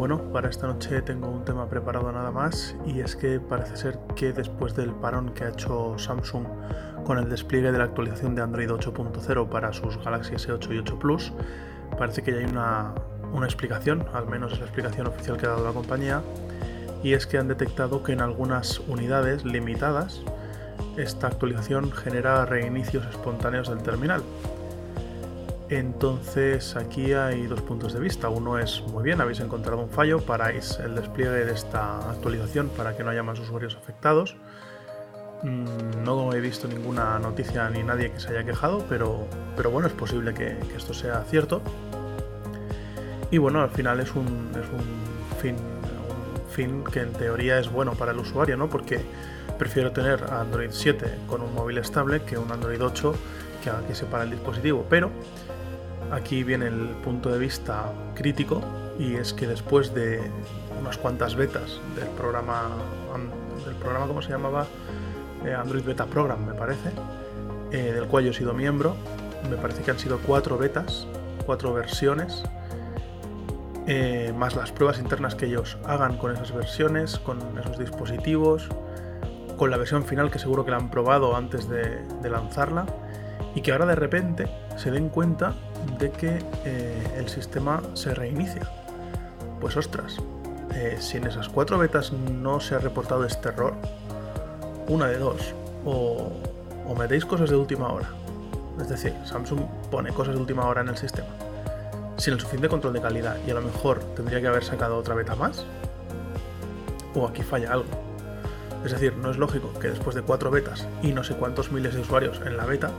Bueno, para esta noche tengo un tema preparado nada más y es que parece ser que después del parón que ha hecho Samsung con el despliegue de la actualización de Android 8.0 para sus Galaxy S8 y 8 Plus, parece que ya hay una, una explicación, al menos es la explicación oficial que ha dado la compañía, y es que han detectado que en algunas unidades limitadas esta actualización genera reinicios espontáneos del terminal. Entonces aquí hay dos puntos de vista. Uno es muy bien, habéis encontrado un fallo, paráis el despliegue de esta actualización para que no haya más usuarios afectados. Mm, no he visto ninguna noticia ni nadie que se haya quejado, pero, pero bueno, es posible que, esto sea cierto. Y bueno, al final es un, fin, que en teoría es bueno para el usuario, ¿no? Porque prefiero tener Android 7 con un móvil estable que un Android 8 que que separa el dispositivo. Pero Aquí viene el punto de vista crítico y es que después de unas cuantas betas del programa, del programa ¿cómo se llamaba? Eh, Android Beta Program, me parece, eh, del cual yo he sido miembro, me parece que han sido cuatro betas, cuatro versiones, eh, más las pruebas internas que ellos hagan con esas versiones, con esos dispositivos, con la versión final que seguro que la han probado antes de lanzarla y que ahora de repente se den cuenta de que eh, el sistema se reinicia. Pues ostras, eh, si en esas cuatro betas no se ha reportado este error, una de dos, o, o metéis cosas de última hora, es decir, Samsung pone cosas de última hora en el sistema, sin el suficiente control de calidad y a lo mejor tendría que haber sacado otra beta más, o aquí falla algo. Es decir, no es lógico que después de cuatro betas y no sé cuántos miles de usuarios en la beta,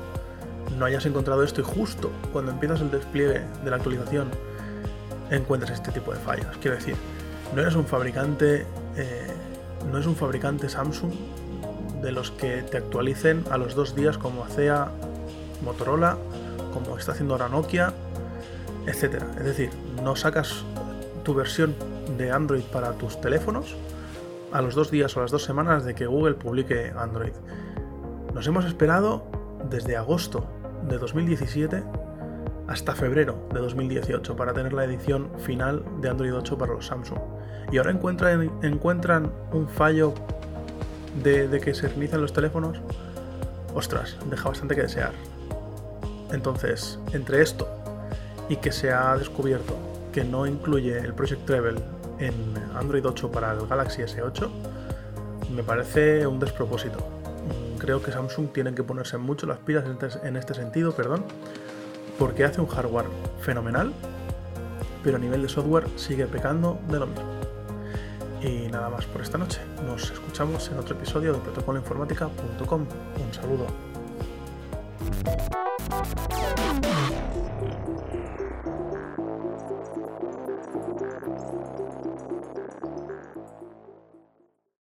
no hayas encontrado esto y justo cuando empiezas el despliegue de la actualización encuentres este tipo de fallas. Quiero decir, no eres un fabricante, eh, no es un fabricante Samsung de los que te actualicen a los dos días como hacía Motorola, como está haciendo ahora Nokia, etc. Es decir, no sacas tu versión de Android para tus teléfonos a los dos días o las dos semanas de que Google publique Android. Nos hemos esperado desde agosto de 2017 hasta febrero de 2018 para tener la edición final de Android 8 para los Samsung. Y ahora encuentran, un fallo de, que se reinician los teléfonos. Ostras, deja bastante que desear. Entonces, entre esto y que se ha descubierto que no incluye el Project Treble en Android 8 para el Galaxy S8, me parece un despropósito creo que Samsung tiene que ponerse mucho las pilas este, en este, sentido, perdón, porque hace un hardware fenomenal, pero a nivel de software sigue pecando de lo mismo. Y nada más por esta noche. Nos escuchamos en otro episodio de protocoloinformática.com. Un saludo.